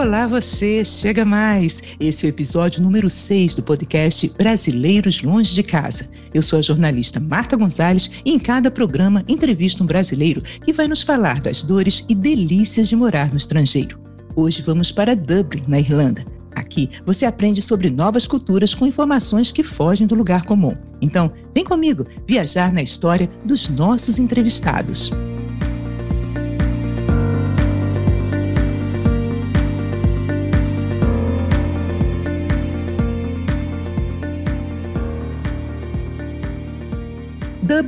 Olá você, chega mais! Esse é o episódio número 6 do podcast Brasileiros Longe de Casa. Eu sou a jornalista Marta Gonzalez e em cada programa entrevisto um brasileiro que vai nos falar das dores e delícias de morar no estrangeiro. Hoje vamos para Dublin, na Irlanda. Aqui você aprende sobre novas culturas com informações que fogem do lugar comum. Então, vem comigo viajar na história dos nossos entrevistados.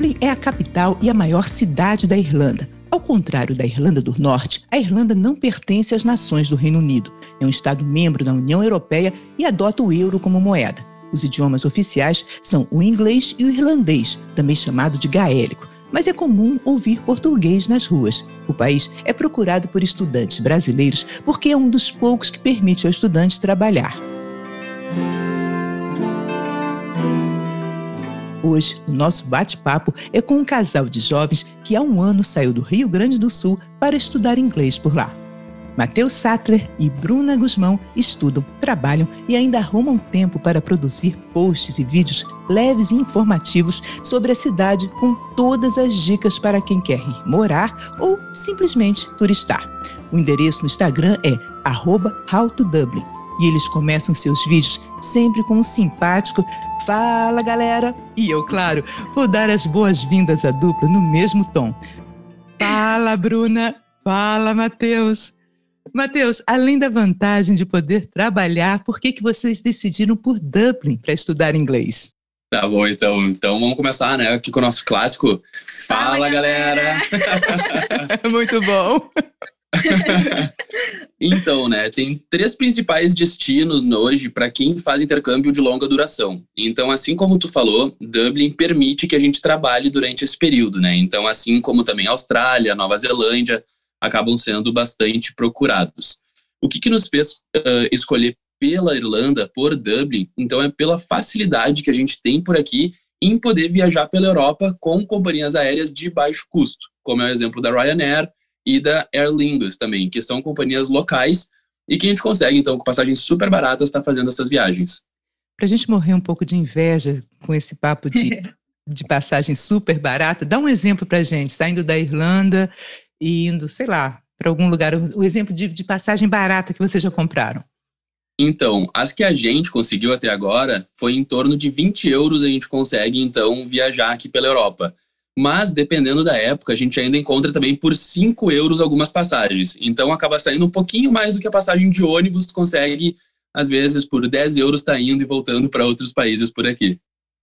Dublin é a capital e a maior cidade da Irlanda. Ao contrário da Irlanda do Norte, a Irlanda não pertence às nações do Reino Unido. É um Estado membro da União Europeia e adota o euro como moeda. Os idiomas oficiais são o inglês e o irlandês, também chamado de gaélico, mas é comum ouvir português nas ruas. O país é procurado por estudantes brasileiros porque é um dos poucos que permite ao estudante trabalhar. Hoje, o nosso bate-papo é com um casal de jovens que há um ano saiu do Rio Grande do Sul para estudar inglês por lá. Matheus Sattler e Bruna Guzmão estudam, trabalham e ainda arrumam tempo para produzir posts e vídeos leves e informativos sobre a cidade com todas as dicas para quem quer ir morar ou simplesmente turistar. O endereço no Instagram é howtodublin e eles começam seus vídeos sempre com um simpático Fala galera! E eu, claro, vou dar as boas-vindas à dupla no mesmo tom. Fala, Bruna! Fala, Matheus! Matheus, além da vantagem de poder trabalhar, por que, que vocês decidiram por Dublin para estudar inglês? Tá bom, então. Então vamos começar, né? Aqui com o nosso clássico. Fala, Fala galera! galera. Muito bom! então, né, tem três principais destinos hoje para quem faz intercâmbio de longa duração. Então, assim como tu falou, Dublin permite que a gente trabalhe durante esse período, né? Então, assim como também Austrália, Nova Zelândia acabam sendo bastante procurados. O que, que nos fez uh, escolher pela Irlanda, por Dublin? Então, é pela facilidade que a gente tem por aqui em poder viajar pela Europa com companhias aéreas de baixo custo, como é o exemplo da Ryanair, e da Aer Lingus também, que são companhias locais e que a gente consegue, então, com passagens super baratas, estar tá fazendo essas viagens. Para a gente morrer um pouco de inveja com esse papo de, de passagem super barata, dá um exemplo para a gente, saindo da Irlanda e indo, sei lá, para algum lugar, o exemplo de, de passagem barata que vocês já compraram. Então, as que a gente conseguiu até agora foi em torno de 20 euros a gente consegue, então, viajar aqui pela Europa. Mas, dependendo da época, a gente ainda encontra também por 5 euros algumas passagens. Então, acaba saindo um pouquinho mais do que a passagem de ônibus consegue, às vezes, por 10 euros, tá indo e voltando para outros países por aqui.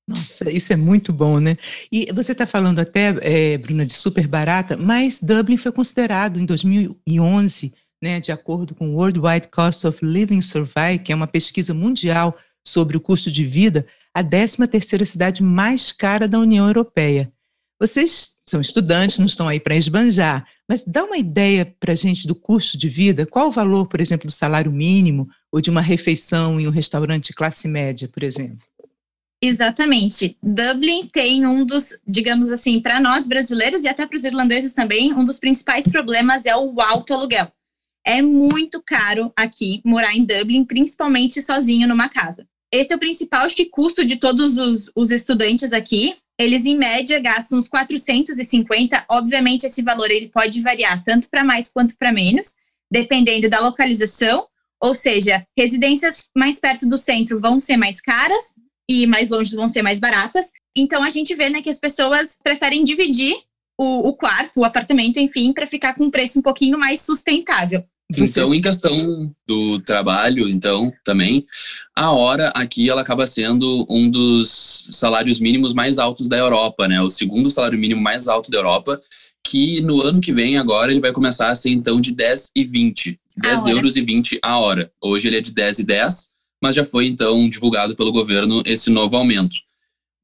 Nossa, isso é muito bom, né? E você está falando até, é, Bruna, de super barata, mas Dublin foi considerado em 2011, né, de acordo com o Worldwide Cost of Living Survey, que é uma pesquisa mundial sobre o custo de vida, a 13 terceira cidade mais cara da União Europeia. Vocês são estudantes, não estão aí para esbanjar, mas dá uma ideia para a gente do custo de vida? Qual o valor, por exemplo, do salário mínimo ou de uma refeição em um restaurante classe média, por exemplo? Exatamente. Dublin tem um dos, digamos assim, para nós brasileiros e até para os irlandeses também, um dos principais problemas é o alto aluguel. É muito caro aqui morar em Dublin, principalmente sozinho numa casa. Esse é o principal, acho que, custo de todos os, os estudantes aqui eles em média gastam uns 450. Obviamente esse valor ele pode variar tanto para mais quanto para menos, dependendo da localização. Ou seja, residências mais perto do centro vão ser mais caras e mais longe vão ser mais baratas. Então a gente vê né, que as pessoas preferem dividir o, o quarto, o apartamento, enfim, para ficar com um preço um pouquinho mais sustentável. Então, em questão do trabalho, então, também, a hora aqui ela acaba sendo um dos salários mínimos mais altos da Europa, né? O segundo salário mínimo mais alto da Europa, que no ano que vem, agora, ele vai começar a ser, então, de 10 e 20. 10 euros e 20 a hora. Hoje ele é de 10 e 10, mas já foi, então, divulgado pelo governo esse novo aumento.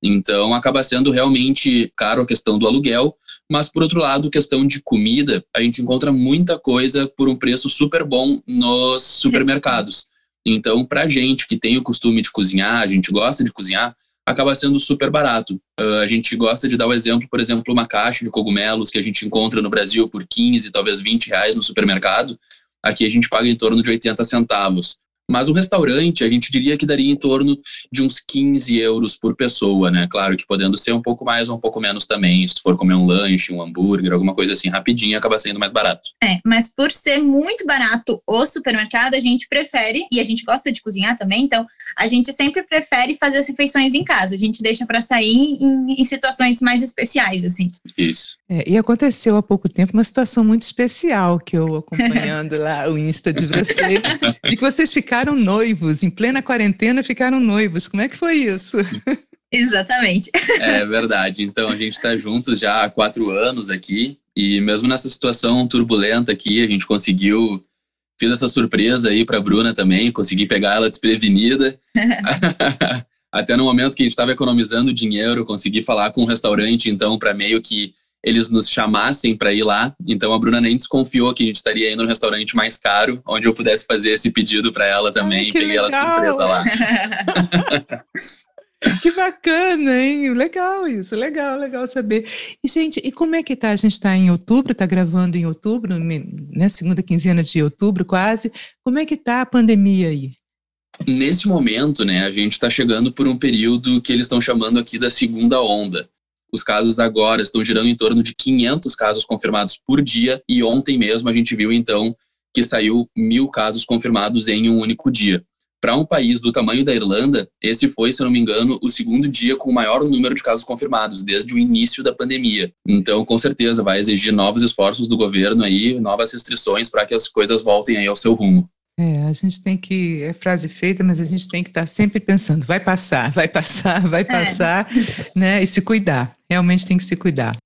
Então, acaba sendo realmente caro a questão do aluguel, mas, por outro lado, questão de comida, a gente encontra muita coisa por um preço super bom nos supermercados. Então, para gente que tem o costume de cozinhar, a gente gosta de cozinhar, acaba sendo super barato. Uh, a gente gosta de dar o exemplo, por exemplo, uma caixa de cogumelos que a gente encontra no Brasil por 15, talvez 20 reais no supermercado. Aqui a gente paga em torno de 80 centavos. Mas o restaurante, a gente diria que daria em torno de uns 15 euros por pessoa, né? Claro que podendo ser um pouco mais ou um pouco menos também. Se for comer um lanche, um hambúrguer, alguma coisa assim rapidinho, acaba sendo mais barato. É, mas por ser muito barato o supermercado, a gente prefere, e a gente gosta de cozinhar também, então a gente sempre prefere fazer as refeições em casa. A gente deixa para sair em, em, situações mais especiais, assim. Isso. É, e aconteceu há pouco tempo uma situação muito especial que eu acompanhando lá o Insta de vocês, e que vocês ficaram ficaram noivos, em plena quarentena ficaram noivos. Como é que foi isso? Exatamente. É verdade. Então a gente está juntos já há quatro anos aqui e mesmo nessa situação turbulenta aqui a gente conseguiu fiz essa surpresa aí para Bruna também, consegui pegar ela desprevenida. Até no momento que a gente estava economizando dinheiro, consegui falar com o um restaurante então para meio que eles nos chamassem para ir lá. Então a Bruna nem desconfiou que a gente estaria indo no restaurante mais caro, onde eu pudesse fazer esse pedido para ela também. Ai, Peguei legal. ela de surpresa lá. Que bacana, hein? Legal isso, legal, legal saber. E, gente, e como é que tá? A gente está em outubro, está gravando em outubro, né? Segunda quinzena de outubro, quase. Como é que tá a pandemia aí? Nesse momento, né, a gente está chegando por um período que eles estão chamando aqui da segunda onda. Os casos agora estão girando em torno de 500 casos confirmados por dia e ontem mesmo a gente viu então que saiu mil casos confirmados em um único dia. Para um país do tamanho da Irlanda, esse foi, se não me engano, o segundo dia com o maior número de casos confirmados desde o início da pandemia. Então, com certeza, vai exigir novos esforços do governo aí, novas restrições para que as coisas voltem aí ao seu rumo. É, a gente tem que, é frase feita, mas a gente tem que estar sempre pensando, vai passar, vai passar, vai é. passar, é. né? E se cuidar, realmente tem que se cuidar.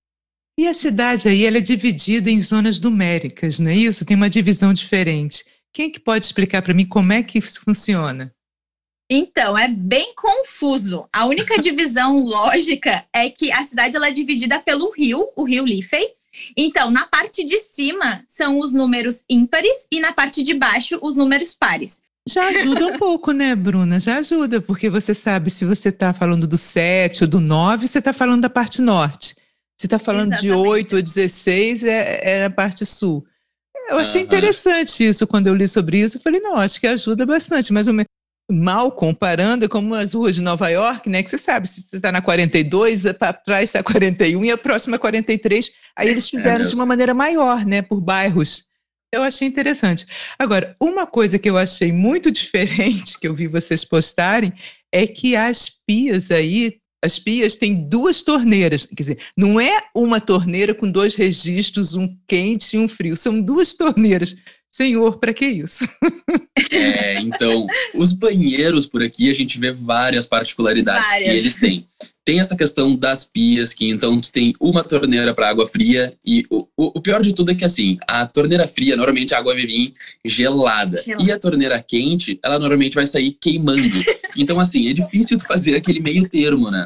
E a cidade aí, ela é dividida em zonas numéricas, não é isso? Tem uma divisão diferente. Quem é que pode explicar para mim como é que isso funciona? Então, é bem confuso. A única divisão lógica é que a cidade ela é dividida pelo rio, o rio Liffey, então, na parte de cima são os números ímpares e na parte de baixo os números pares. Já ajuda um pouco, né, Bruna? Já ajuda, porque você sabe se você está falando do 7 ou do 9, você está falando da parte norte. Se está falando Exatamente. de 8 ou 16, é, é a parte sul. Eu achei uhum. interessante isso quando eu li sobre isso. Eu falei, não, acho que ajuda bastante. Mas mal comparando, é como as ruas de Nova York, né? Que você sabe, se você está na 42, para trás está 41 e a próxima 43. Aí eles é fizeram é de uma maneira maior, né? Por bairros. Eu achei interessante. Agora, uma coisa que eu achei muito diferente, que eu vi vocês postarem, é que as pias aí, as pias têm duas torneiras. Quer dizer, não é uma torneira com dois registros, um quente e um frio. São duas torneiras. Senhor, para que isso? É, então, os banheiros por aqui a gente vê várias particularidades várias. que eles têm. Tem essa questão das pias, que então tu tem uma torneira para água fria e o, o, pior de tudo é que assim, a torneira fria, normalmente a água vai vir gelada. gelada. E a torneira quente, ela normalmente vai sair queimando. Então assim, é difícil tu fazer aquele meio termo, né?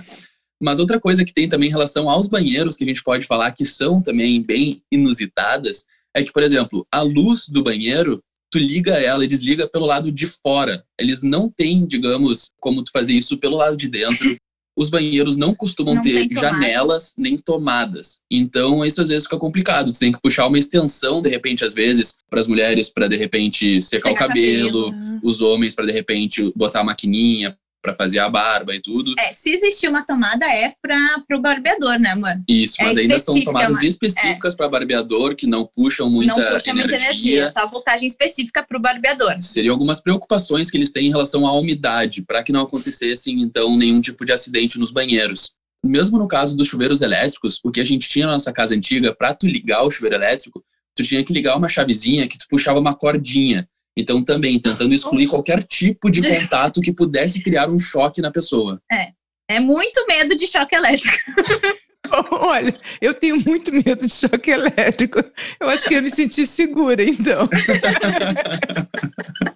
Mas outra coisa que tem também em relação aos banheiros, que a gente pode falar que são também bem inusitadas, é que, por exemplo, a luz do banheiro, tu liga ela e desliga pelo lado de fora. Eles não têm, digamos, como tu fazer isso pelo lado de dentro. Os banheiros não costumam não ter janelas nem tomadas. Então, isso às vezes fica complicado. Tu tem que puxar uma extensão, de repente, às vezes, para as mulheres, para de repente secar, secar o cabelo, cabelo, os homens, para de repente botar a maquininha para fazer a barba e tudo. É, se existir uma tomada é para o barbeador, né, amor? Isso, é mas ainda são tomadas específicas é. para barbeador que não puxam muita energia. Não puxa energia. muita energia, só voltagem específica para o barbeador. Seriam algumas preocupações que eles têm em relação à umidade, para que não acontecesse então nenhum tipo de acidente nos banheiros. Mesmo no caso dos chuveiros elétricos, o que a gente tinha na nossa casa antiga, para tu ligar o chuveiro elétrico, tu tinha que ligar uma chavezinha que tu puxava uma cordinha. Então, também tentando excluir qualquer tipo de contato que pudesse criar um choque na pessoa. É. É muito medo de choque elétrico. Olha, eu tenho muito medo de choque elétrico. Eu acho que eu me senti segura, então.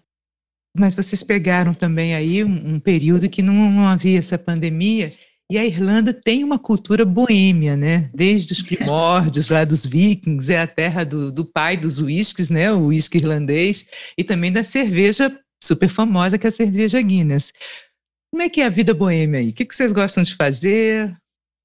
Mas vocês pegaram também aí um, um período que não, não havia essa pandemia e a Irlanda tem uma cultura boêmia, né? Desde os primórdios lá dos vikings, é a terra do, do pai dos whiskies, né? O whisky irlandês, e também da cerveja super famosa, que é a cerveja Guinness. Como é que é a vida boêmia aí? O que, que vocês gostam de fazer?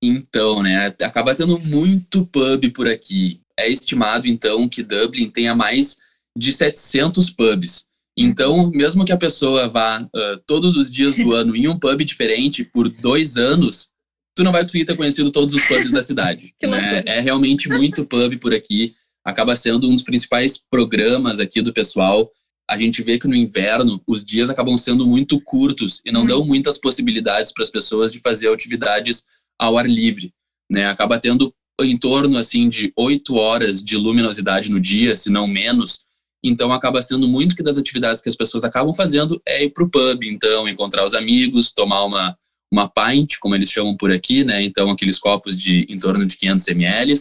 Então, né? Acaba tendo muito pub por aqui. É estimado, então, que Dublin tenha mais de 700 pubs. Então, mesmo que a pessoa vá uh, todos os dias do ano em um pub diferente por dois anos, tu não vai conseguir ter conhecido todos os pubs da cidade. né? É realmente muito pub por aqui. Acaba sendo um dos principais programas aqui do pessoal. A gente vê que no inverno os dias acabam sendo muito curtos e não dão muitas possibilidades para as pessoas de fazer atividades ao ar livre. Né? Acaba tendo em torno assim de oito horas de luminosidade no dia, se não menos, então acaba sendo muito que das atividades que as pessoas acabam fazendo é ir para o pub, então encontrar os amigos, tomar uma uma pint, como eles chamam por aqui, né? Então aqueles copos de em torno de 500 ml.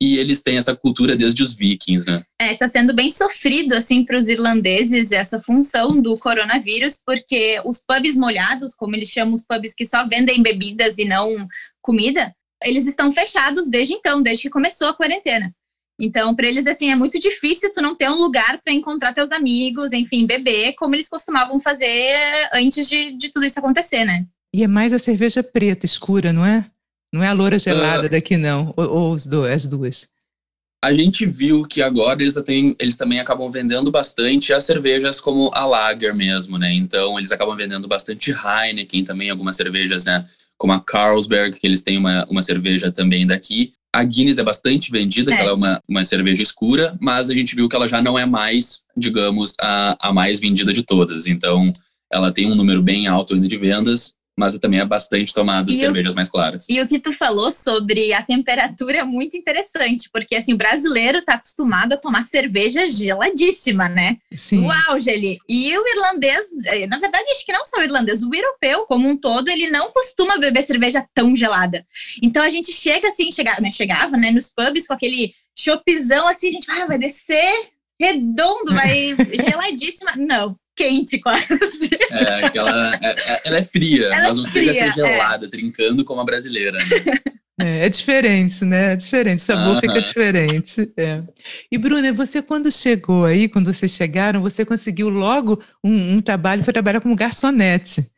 E eles têm essa cultura desde os vikings, né? É, tá sendo bem sofrido assim para os irlandeses essa função do coronavírus, porque os pubs molhados, como eles chamam os pubs que só vendem bebidas e não comida, eles estão fechados desde então, desde que começou a quarentena. Então, para eles, assim, é muito difícil tu não ter um lugar para encontrar teus amigos, enfim, beber, como eles costumavam fazer antes de, de tudo isso acontecer, né? E é mais a cerveja preta, escura, não é? Não é a loura gelada uh, daqui, não. Ou, ou os do, as duas. A gente viu que agora eles, têm, eles também acabam vendendo bastante as cervejas como a Lager mesmo, né? Então, eles acabam vendendo bastante Heineken também, algumas cervejas, né? Como a Carlsberg, que eles têm uma, uma cerveja também daqui. A Guinness é bastante vendida, é. que ela é uma, uma cerveja escura, mas a gente viu que ela já não é mais, digamos, a, a mais vendida de todas. Então, ela tem um número bem alto ainda de vendas, mas também é bastante tomado cervejas mais claras. E o que tu falou sobre a temperatura é muito interessante, porque assim, o brasileiro está acostumado a tomar cerveja geladíssima, né? Sim. O auge ali. E o irlandês, eh, na verdade, acho que não só o irlandês, o europeu como um todo, ele não costuma beber cerveja tão gelada. Então a gente chega assim, chega, né, chegava, né, nos pubs com aquele chopizão assim, a gente vai, ah, vai descer redondo, vai geladíssima. Não, quente quase. É, aquela, é, é, ela é fria, ela mas não fria, chega a ser gelada, é. trincando como a brasileira. Né? É, é, diferente, né? É diferente, o sabor uh -huh. fica diferente. É. E, Bruna, você quando chegou aí, quando vocês chegaram, você conseguiu logo um, um trabalho, foi trabalhar como garçonete.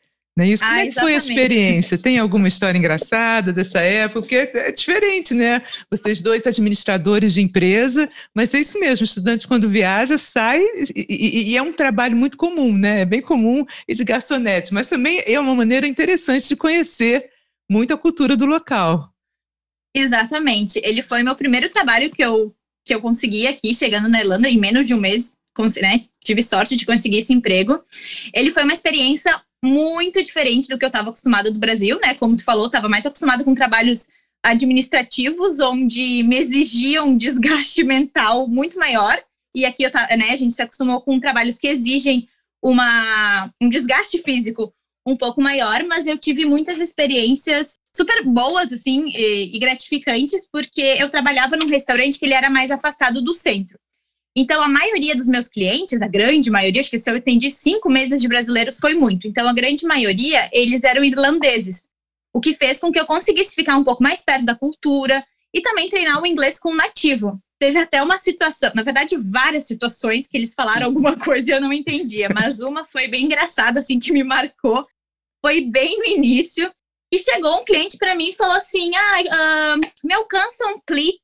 Não é isso? Como ah, é que foi a experiência? Tem alguma história engraçada dessa época? Porque é diferente, né? Vocês dois administradores de empresa, mas é isso mesmo, estudante quando viaja sai e, e, e é um trabalho muito comum, né? É bem comum e de garçonete, mas também é uma maneira interessante de conhecer muito a cultura do local. Exatamente. Ele foi meu primeiro trabalho que eu, que eu consegui aqui, chegando na Irlanda, em menos de um mês, né, tive sorte de conseguir esse emprego. Ele foi uma experiência muito diferente do que eu estava acostumada do Brasil, né? Como tu falou, estava mais acostumada com trabalhos administrativos, onde me exigiam um desgaste mental muito maior. E aqui eu, né, a gente se acostumou com trabalhos que exigem uma, um desgaste físico um pouco maior, mas eu tive muitas experiências super boas, assim, e, e gratificantes, porque eu trabalhava num restaurante que ele era mais afastado do centro. Então, a maioria dos meus clientes, a grande maioria, acho que se eu atendi cinco meses de brasileiros foi muito. Então, a grande maioria, eles eram irlandeses. O que fez com que eu conseguisse ficar um pouco mais perto da cultura e também treinar o inglês com o nativo. Teve até uma situação, na verdade, várias situações que eles falaram alguma coisa e eu não entendia, mas uma foi bem engraçada, assim, que me marcou. Foi bem no início. E chegou um cliente para mim e falou assim: Ah, uh, me alcança um plit.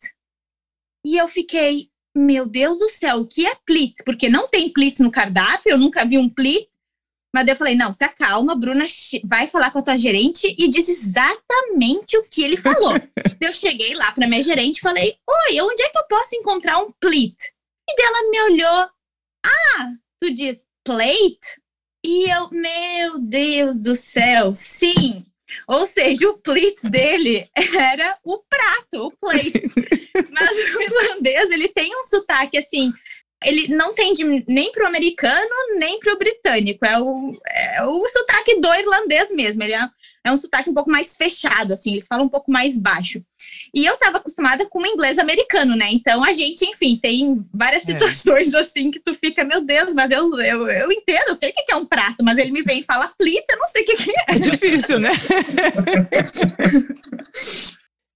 E eu fiquei, meu Deus do céu, o que é plit? Porque não tem plit no cardápio, eu nunca vi um plit. Mas eu falei, não, se acalma, Bruna vai falar com a tua gerente e diz exatamente o que ele falou. eu cheguei lá para minha gerente e falei, oi, onde é que eu posso encontrar um plit? E dela me olhou, ah, tu diz plate? E eu, meu Deus do céu, sim, ou seja, o plate dele era o prato, o plate. Mas o irlandês, ele tem um sotaque assim, ele não tende nem pro americano, nem pro britânico. É o, é o sotaque do irlandês mesmo. Ele é, é um sotaque um pouco mais fechado, assim, eles falam um pouco mais baixo. E eu estava acostumada com o inglês americano, né? Então a gente, enfim, tem várias é. situações é. assim que tu fica, meu Deus, mas eu, eu, eu entendo, eu sei o que é um prato, mas ele me vem e fala plita, eu não sei o que é. É difícil, né?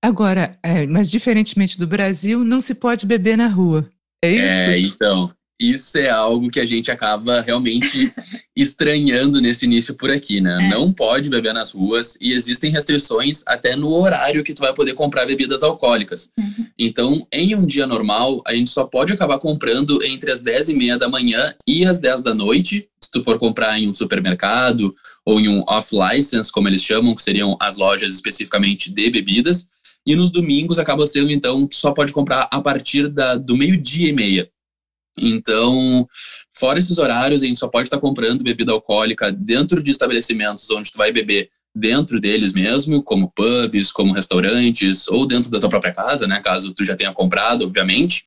Agora, é, mas diferentemente do Brasil, não se pode beber na rua. É isso? É, então. isso é algo que a gente acaba realmente estranhando nesse início por aqui, né? É. Não pode beber nas ruas e existem restrições até no horário que tu vai poder comprar bebidas alcoólicas. Uhum. Então, em um dia normal, a gente só pode acabar comprando entre as 10 e meia da manhã e as 10 da noite, se tu for comprar em um supermercado ou em um off-license, como eles chamam, que seriam as lojas especificamente de bebidas. E nos domingos acaba sendo, então, só pode comprar a partir da, do meio-dia e meia. Então, fora esses horários, a gente só pode estar comprando bebida alcoólica dentro de estabelecimentos onde tu vai beber dentro deles mesmo, como pubs, como restaurantes, ou dentro da tua própria casa, né, caso tu já tenha comprado, obviamente.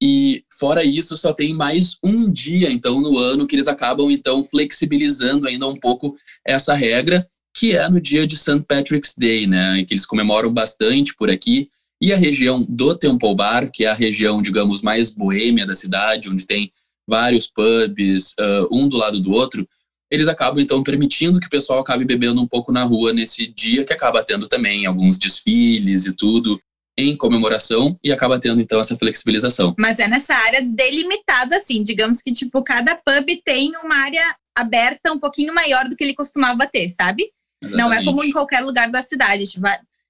E fora isso, só tem mais um dia, então, no ano que eles acabam, então, flexibilizando ainda um pouco essa regra, que é no dia de St. Patrick's Day, né, que eles comemoram bastante por aqui. E a região do Temple Bar, que é a região, digamos, mais boêmia da cidade, onde tem vários pubs, uh, um do lado do outro, eles acabam então permitindo que o pessoal acabe bebendo um pouco na rua nesse dia, que acaba tendo também alguns desfiles e tudo em comemoração e acaba tendo então essa flexibilização. Mas é nessa área delimitada assim, digamos que tipo cada pub tem uma área aberta um pouquinho maior do que ele costumava ter, sabe? Exatamente. Não é como em qualquer lugar da cidade.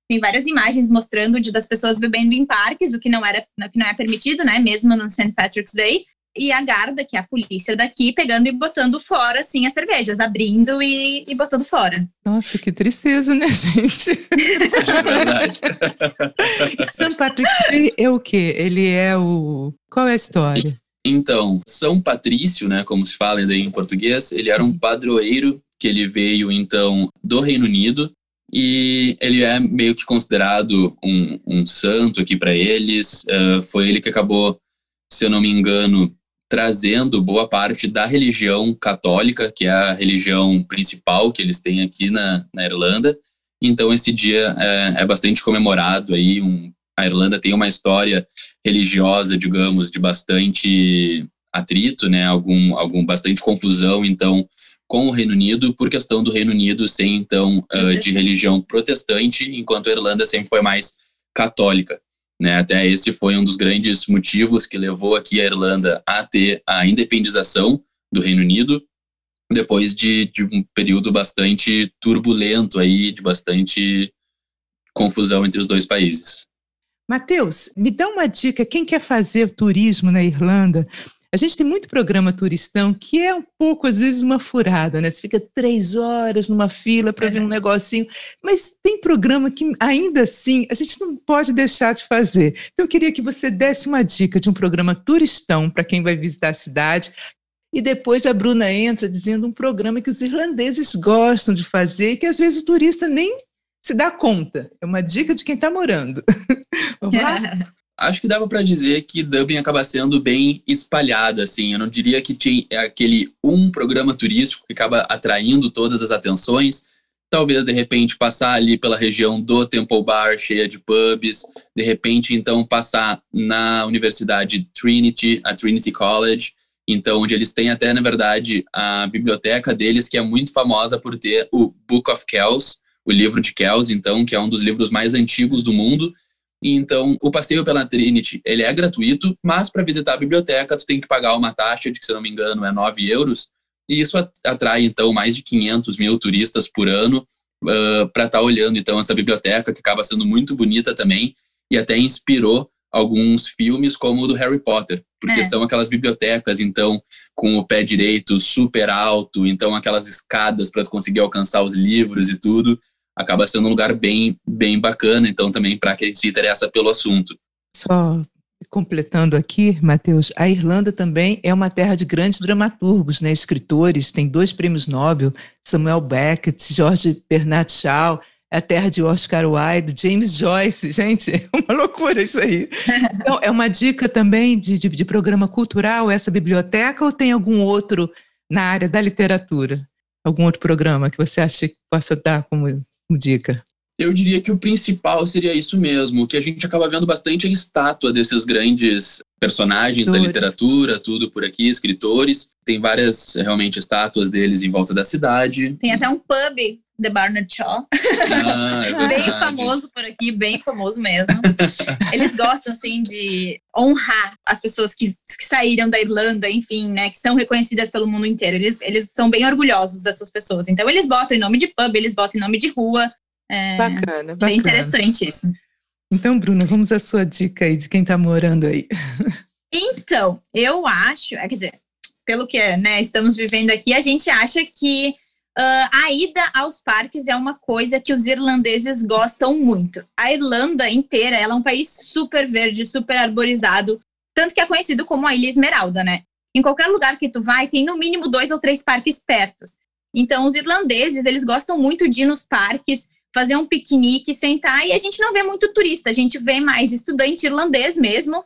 Tem várias imagens mostrando de, das pessoas bebendo em parques, o que não era que não é permitido, né? Mesmo no St. Patrick's Day. E a Garda, que é a polícia daqui, pegando e botando fora, assim, as cervejas, abrindo e, e botando fora. Nossa, que tristeza, né, gente? É verdade. St. Patrick's Day é o quê? Ele é o. Qual é a história? Então, São Patrício, né, como se fala em português, ele era um padroeiro que ele veio então do Reino Unido e ele é meio que considerado um, um santo aqui para eles. Uh, foi ele que acabou, se eu não me engano, trazendo boa parte da religião católica, que é a religião principal que eles têm aqui na, na Irlanda. Então esse dia é, é bastante comemorado aí. Um, a Irlanda tem uma história religiosa, digamos, de bastante atrito, né? Algum, algum bastante confusão. Então com o Reino Unido por questão do Reino Unido ser então uh, de religião protestante, enquanto a Irlanda sempre foi mais católica. Né? Até esse foi um dos grandes motivos que levou aqui a Irlanda a ter a independização do Reino Unido, depois de, de um período bastante turbulento aí, de bastante confusão entre os dois países. Mateus, me dá uma dica, quem quer fazer turismo na Irlanda, a gente tem muito programa turistão que é um pouco, às vezes, uma furada, né? Você fica três horas numa fila para ver um negocinho, mas tem programa que, ainda assim, a gente não pode deixar de fazer. Então, eu queria que você desse uma dica de um programa turistão para quem vai visitar a cidade. E depois a Bruna entra dizendo um programa que os irlandeses gostam de fazer e que às vezes o turista nem se dá conta. É uma dica de quem está morando. Vamos lá? acho que dava para dizer que Dublin acaba sendo bem espalhada, assim. Eu não diria que tinha aquele um programa turístico que acaba atraindo todas as atenções. Talvez, de repente, passar ali pela região do Temple Bar, cheia de pubs. De repente, então, passar na Universidade Trinity, a Trinity College. Então, onde eles têm até, na verdade, a biblioteca deles, que é muito famosa por ter o Book of Kells, o livro de Kells, então, que é um dos livros mais antigos do mundo então, o passeio pela Trinity, ele é gratuito, mas para visitar a biblioteca, tu tem que pagar uma taxa de, que se não me engano, é 9 euros, e isso atrai, então, mais de 500 mil turistas por ano uh, para estar tá olhando, então, essa biblioteca, que acaba sendo muito bonita também, e até inspirou alguns filmes como o do Harry Potter, porque é. são aquelas bibliotecas, então, com o pé direito super alto, então aquelas escadas para conseguir alcançar os livros e tudo acaba sendo um lugar bem, bem bacana, então também para quem se interessa pelo assunto. Só completando aqui, Matheus, a Irlanda também é uma terra de grandes dramaturgos, né, escritores, tem dois prêmios Nobel, Samuel Beckett, George Bernard Shaw, é a terra de Oscar Wilde, James Joyce, gente, é uma loucura isso aí. Então, é uma dica também de, de, de programa cultural essa biblioteca ou tem algum outro na área da literatura? Algum outro programa que você acha que possa dar como dica? Eu diria que o principal seria isso mesmo, que a gente acaba vendo bastante a estátua desses grandes personagens da literatura, tudo por aqui, escritores. Tem várias realmente estátuas deles em volta da cidade. Tem até um pub The Barnard Shaw. Ah, é bem famoso por aqui, bem famoso mesmo. Eles gostam, assim, de honrar as pessoas que, que saíram da Irlanda, enfim, né, que são reconhecidas pelo mundo inteiro. Eles, eles são bem orgulhosos dessas pessoas. Então, eles botam em nome de pub, eles botam em nome de rua. É bacana, bacana. Bem interessante isso. Então, Bruna, vamos à sua dica aí de quem está morando aí. Então, eu acho, é, quer dizer, pelo que né, estamos vivendo aqui, a gente acha que Uh, a ida aos parques é uma coisa que os irlandeses gostam muito. A Irlanda inteira, ela é um país super verde, super arborizado, tanto que é conhecido como a Ilha Esmeralda, né? Em qualquer lugar que tu vai, tem no mínimo dois ou três parques pertos. Então, os irlandeses, eles gostam muito de ir nos parques, fazer um piquenique, sentar, e a gente não vê muito turista, a gente vê mais estudante irlandês mesmo,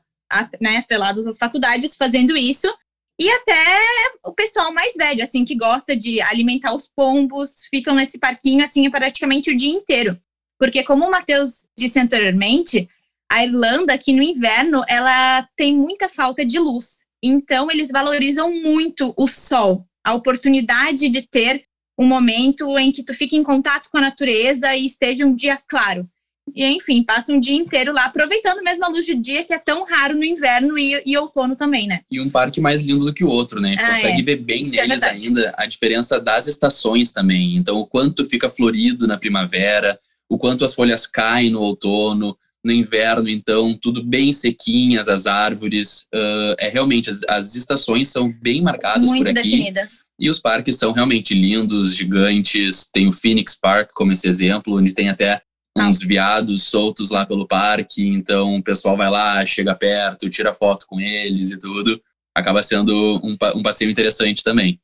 né, atrelados às faculdades, fazendo isso, e até o pessoal mais velho, assim, que gosta de alimentar os pombos, ficam nesse parquinho, assim, praticamente o dia inteiro. Porque, como o Matheus disse anteriormente, a Irlanda, aqui no inverno, ela tem muita falta de luz. Então, eles valorizam muito o sol, a oportunidade de ter um momento em que tu fique em contato com a natureza e esteja um dia claro. E, enfim, passa um dia inteiro lá, aproveitando mesmo a luz do dia, que é tão raro no inverno e, e outono também, né? E um parque mais lindo do que o outro, né? A gente ah, consegue é. ver bem Isso é neles é ainda a diferença das estações também. Então, o quanto fica florido na primavera, o quanto as folhas caem no outono, no inverno, então, tudo bem sequinhas, as árvores. Uh, é realmente, as, as, estações são bem marcadas Muito por aqui. definidas. E os parques são realmente lindos, gigantes. Tem o Phoenix Park como esse exemplo, onde tem até uns viados soltos lá pelo parque, então o pessoal vai lá, chega perto, tira foto com eles e tudo. Acaba sendo um, um passeio interessante também.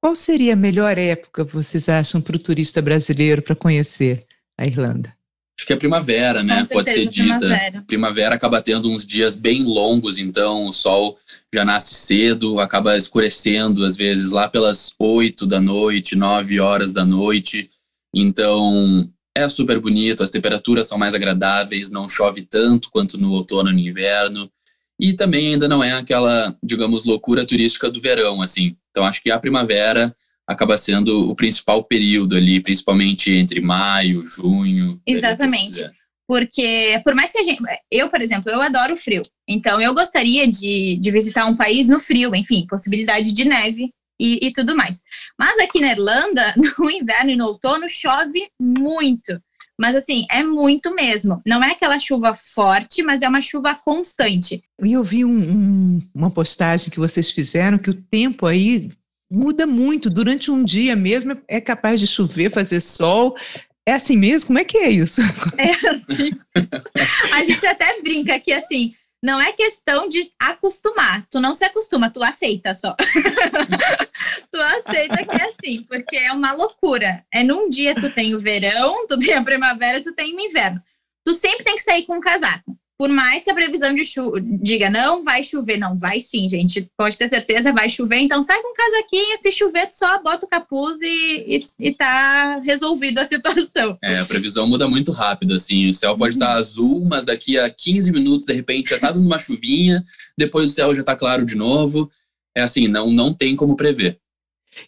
Qual seria a melhor época, vocês acham, para o turista brasileiro para conhecer a Irlanda? Acho que é primavera, né? Com Pode certeza, ser dita. Primavera. primavera acaba tendo uns dias bem longos, então o sol já nasce cedo, acaba escurecendo, às vezes, lá pelas oito da noite, nove horas da noite. Então, é super bonito, as temperaturas são mais agradáveis, não chove tanto quanto no outono e no inverno. E também ainda não é aquela, digamos, loucura turística do verão, assim. Então acho que a primavera acaba sendo o principal período ali, principalmente entre maio, junho. Exatamente. Porque, por mais que a gente. Eu, por exemplo, eu adoro frio. Então, eu gostaria de, de visitar um país no frio, enfim, possibilidade de neve e, e tudo mais. Mas aqui na Irlanda, no inverno e no outono, chove muito. Mas assim, é muito mesmo. Não é aquela chuva forte, mas é uma chuva constante. E eu vi um, um, uma postagem que vocês fizeram que o tempo aí muda muito. Durante um dia mesmo é capaz de chover, fazer sol. É assim mesmo? Como é que é isso? É assim. A gente até brinca que assim, não é questão de acostumar. Tu não se acostuma, tu aceita só. tu aceita que é assim, porque é uma loucura. É num dia tu tem o verão, tu tem a primavera, tu tem o inverno. Tu sempre tem que sair com um casaco. Por mais que a previsão de chuva diga não vai chover, não vai sim, gente. Pode ter certeza, vai chover. Então sai com um casaquinho, se chover, só bota o capuz e, e, e tá resolvido a situação. É, a previsão muda muito rápido, assim. O céu pode estar uhum. tá azul, mas daqui a 15 minutos, de repente, já tá dando uma chuvinha, depois o céu já tá claro de novo. É assim, não, não tem como prever.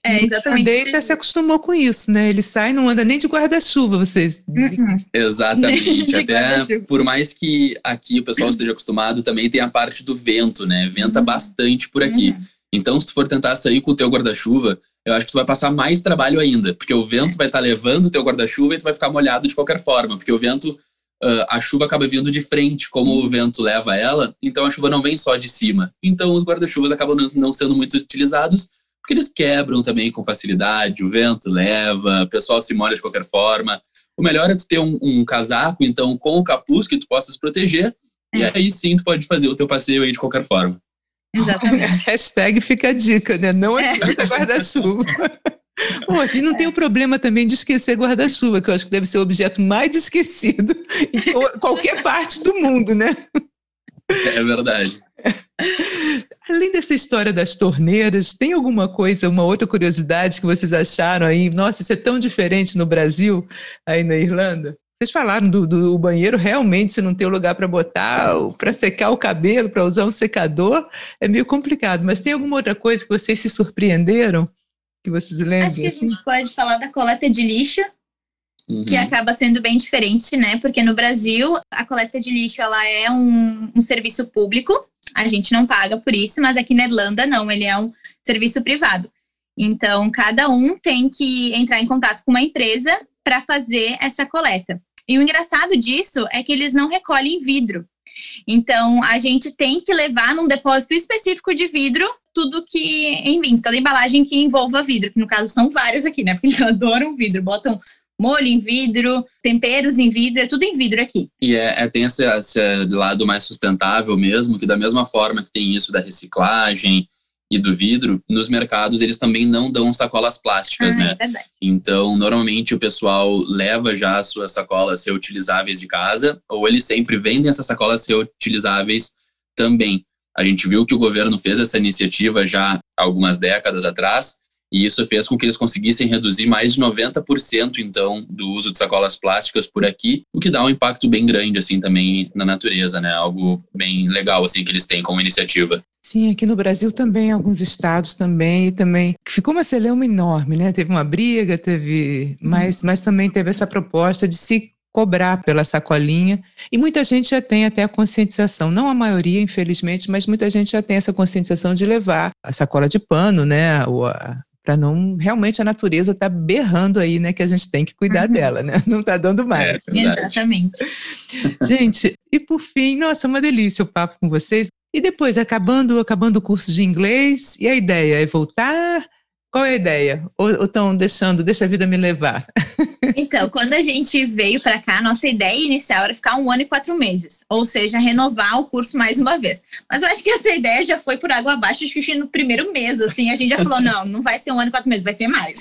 É, exatamente. A Deita se acostumou com isso, né? Ele sai não anda nem de guarda-chuva, vocês. Uhum. Exatamente. Até por mais que aqui o pessoal esteja acostumado, também tem a parte do vento, né? Venta uhum. bastante por aqui. Uhum. Então, se tu for tentar sair com o teu guarda-chuva, eu acho que tu vai passar mais trabalho ainda, porque o vento vai estar tá levando o teu guarda-chuva e tu vai ficar molhado de qualquer forma, porque o vento, uh, a chuva acaba vindo de frente, como o vento leva ela, então a chuva não vem só de cima. Então, os guarda-chuvas acabam não sendo muito utilizados, porque eles quebram também com facilidade, o vento leva, o pessoal se molha de qualquer forma. O melhor é tu ter um, um casaco, então, com o capuz que tu possa se proteger, é. e aí sim tu pode fazer o teu passeio aí de qualquer forma. Exatamente. Hashtag fica a dica, né? Não é. adianta é. guarda-chuva. Bom, assim, não é. tem o problema também de esquecer guarda-chuva, que eu acho que deve ser o objeto mais esquecido em qualquer parte do mundo, né? É verdade. Além dessa história das torneiras, tem alguma coisa, uma outra curiosidade que vocês acharam aí? Nossa, isso é tão diferente no Brasil, aí na Irlanda? Vocês falaram do, do banheiro, realmente, se não tem lugar para botar, para secar o cabelo, para usar um secador, é meio complicado. Mas tem alguma outra coisa que vocês se surpreenderam? Que vocês lembram? Acho que a gente pode falar da coleta de lixo, uhum. que acaba sendo bem diferente, né? Porque no Brasil a coleta de lixo ela é um, um serviço público, a gente não paga por isso, mas aqui na Irlanda não, ele é um serviço privado. Então, cada um tem que entrar em contato com uma empresa para fazer essa coleta. E o engraçado disso é que eles não recolhem vidro. Então, a gente tem que levar num depósito específico de vidro tudo que, enfim, toda embalagem que envolva vidro, que no caso são várias aqui, né? Porque eles adoram vidro, botam molho em vidro, temperos em vidro, é tudo em vidro aqui. E é, é tem esse, esse, lado mais sustentável mesmo, que da mesma forma que tem isso da reciclagem e do vidro, nos mercados eles também não dão sacolas plásticas, ah, né? É verdade. Então, normalmente o pessoal leva já as suas sacolas reutilizáveis de casa, ou eles sempre vendem essas sacolas reutilizáveis também. A gente viu que o governo fez essa iniciativa já algumas décadas atrás, e isso fez com que eles conseguissem reduzir mais de 90% então do uso de sacolas plásticas por aqui, o que dá um impacto bem grande assim também na natureza, né? Algo bem legal assim que eles têm como iniciativa. Sim, aqui no Brasil também, alguns estados também, também ficou uma celeuma enorme, né? Teve uma briga, teve, mas, mas também teve essa proposta de se cobrar pela sacolinha. E muita gente já tem até a conscientização, não a maioria, infelizmente, mas muita gente já tem essa conscientização de levar a sacola de pano, né? Ou a, para não realmente a natureza tá berrando aí, né, que a gente tem que cuidar uhum. dela, né? Não tá dando mais. É, Exatamente. gente, e por fim, nossa, uma delícia o papo com vocês. E depois, acabando, acabando o curso de inglês, e a ideia é voltar qual é a ideia? Ou estão deixando, deixa a vida me levar? Então, quando a gente veio para cá, nossa ideia inicial era ficar um ano e quatro meses, ou seja, renovar o curso mais uma vez. Mas eu acho que essa ideia já foi por água abaixo, acho que no primeiro mês, assim, a gente já falou, não, não vai ser um ano e quatro meses, vai ser mais.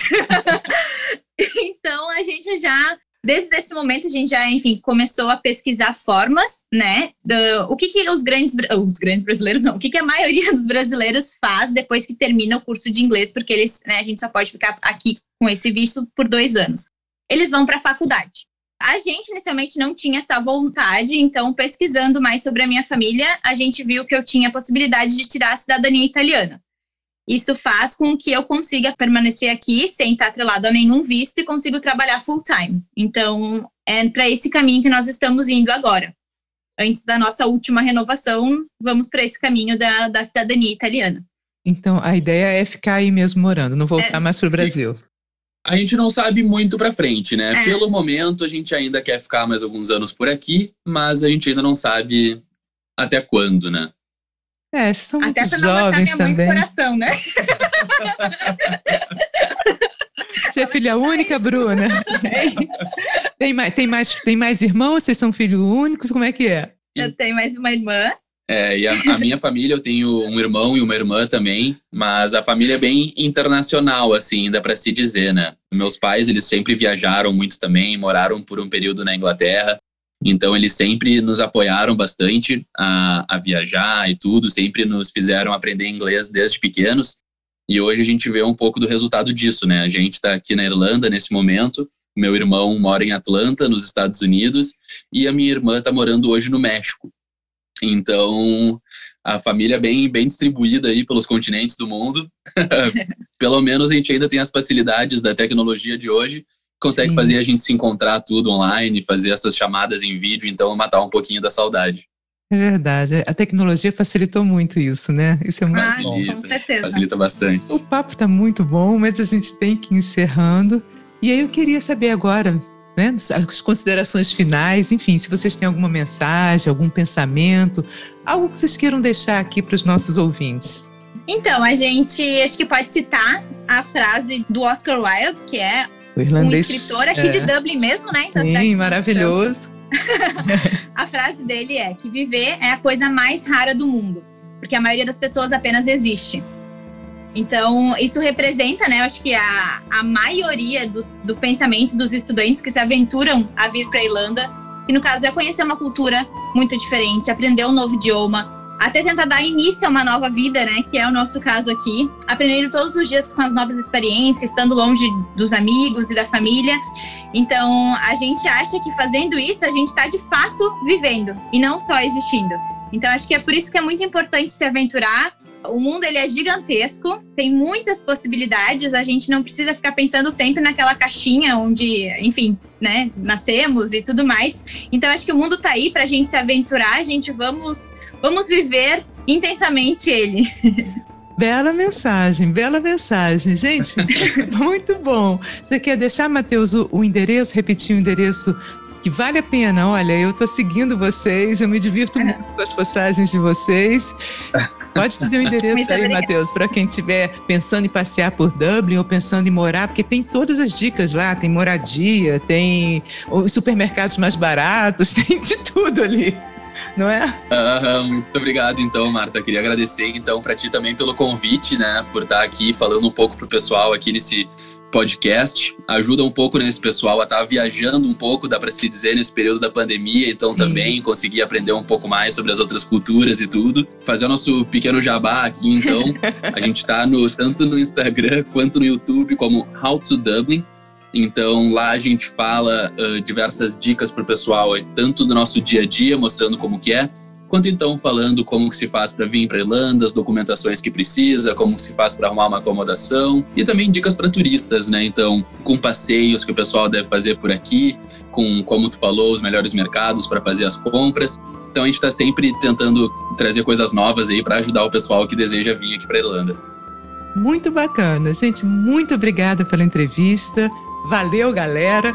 então, a gente já Desde esse momento a gente já, enfim, começou a pesquisar formas, né? Do, o que, que os grandes, os grandes brasileiros não, o que, que a maioria dos brasileiros faz depois que termina o curso de inglês, porque eles, né, a gente só pode ficar aqui com esse visto por dois anos. Eles vão para a faculdade. A gente inicialmente não tinha essa vontade, então pesquisando mais sobre a minha família, a gente viu que eu tinha a possibilidade de tirar a cidadania italiana. Isso faz com que eu consiga permanecer aqui sem estar atrelado a nenhum visto e consigo trabalhar full time. Então, é para esse caminho que nós estamos indo agora. Antes da nossa última renovação, vamos para esse caminho da, da cidadania italiana. Então, a ideia é ficar aí mesmo morando, não voltar é, mais para o Brasil. A gente não sabe muito para frente, né? É. Pelo momento, a gente ainda quer ficar mais alguns anos por aqui, mas a gente ainda não sabe até quando, né? É, são Até muito jovens também. Mãe coração, né? Você é filha única, Bruna? Tem mais, tem, mais, tem mais irmãos? Vocês são filhos únicos? Como é que é? Eu tenho mais uma irmã. É, e a, a, minha família, eu tenho um irmão e uma irmã também, mas a família é bem internacional, assim, dá para se dizer, né? Meus pais, eles sempre viajaram muito também, moraram por um período na Inglaterra, então, eles sempre nos apoiaram bastante a, a viajar e tudo, sempre nos fizeram aprender inglês desde pequenos. E hoje a gente vê um pouco do resultado disso, né? A gente está aqui na Irlanda nesse momento, meu irmão mora em Atlanta, nos Estados Unidos, e a minha irmã está morando hoje no México. Então, a família bem, bem distribuída aí pelos continentes do mundo. Pelo menos a gente ainda tem as facilidades da tecnologia de hoje, consegue Sim. fazer a gente se encontrar tudo online, fazer essas chamadas em vídeo, então matar um pouquinho da saudade. É verdade, a tecnologia facilitou muito isso, né? Isso é muito facilita, bom. Com certeza. Facilita bastante. O papo está muito bom, mas a gente tem que ir encerrando. E aí eu queria saber agora, né, as considerações finais, enfim, se vocês têm alguma mensagem, algum pensamento, algo que vocês queiram deixar aqui para os nossos ouvintes. Então, a gente acho que pode citar a frase do Oscar Wilde, que é o irlandês. Um escritor aqui é. de Dublin mesmo, né? Então, Sim, maravilhoso. a frase dele é que viver é a coisa mais rara do mundo, porque a maioria das pessoas apenas existe. Então, isso representa, né, eu acho que a, a maioria do, do pensamento dos estudantes que se aventuram a vir para a Irlanda, que no caso é conhecer uma cultura muito diferente, aprender um novo idioma, até tentar dar início a uma nova vida, né? Que é o nosso caso aqui. Aprendendo todos os dias com as novas experiências, estando longe dos amigos e da família. Então, a gente acha que fazendo isso, a gente está de fato vivendo e não só existindo. Então, acho que é por isso que é muito importante se aventurar. O mundo ele é gigantesco, tem muitas possibilidades, a gente não precisa ficar pensando sempre naquela caixinha onde, enfim, né, nascemos e tudo mais. Então acho que o mundo tá aí pra gente se aventurar, a gente vamos vamos viver intensamente ele. Bela mensagem, bela mensagem. Gente, muito bom. Você quer deixar, Matheus, o, o endereço, repetir o endereço que vale a pena. Olha, eu estou seguindo vocês, eu me divirto muito com as postagens de vocês. Pode dizer o endereço aí, Matheus, para quem estiver pensando em passear por Dublin ou pensando em morar, porque tem todas as dicas lá, tem moradia, tem os supermercados mais baratos, tem de tudo ali não é? Muito obrigado, então, Marta. Queria agradecer, então, para ti também pelo convite, né? Por estar aqui falando um pouco pro pessoal aqui nesse podcast. Ajuda um pouco nesse pessoal a estar tá viajando um pouco, dá para se dizer, nesse período da pandemia. Então, também conseguir aprender um pouco mais sobre as outras culturas e tudo. Fazer o nosso pequeno jabá aqui, então. a gente está no, tanto no Instagram quanto no YouTube como How to Dublin. Então lá a gente fala uh, diversas dicas para o pessoal, tanto do nosso dia a dia, mostrando como que é, quanto então falando como que se faz para vir para Irlanda, as documentações que precisa, como que se faz para arrumar uma acomodação e também dicas para turistas, né? Então, com passeios que o pessoal deve fazer por aqui, com como tu falou, os melhores mercados para fazer as compras. Então a gente está sempre tentando trazer coisas novas aí para ajudar o pessoal que deseja vir aqui para Irlanda. Muito bacana, gente. Muito obrigada pela entrevista. Valeu, galera!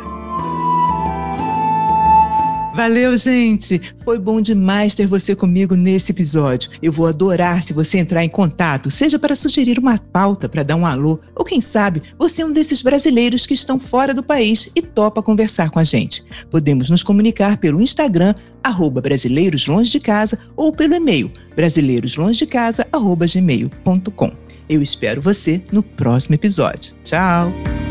Valeu, gente! Foi bom demais ter você comigo nesse episódio. Eu vou adorar se você entrar em contato, seja para sugerir uma pauta, para dar um alô, ou quem sabe você é um desses brasileiros que estão fora do país e topa conversar com a gente. Podemos nos comunicar pelo Instagram, arroba de Casa, ou pelo e-mail brasileiroslongedecasa.gmail.com. Eu espero você no próximo episódio. Tchau!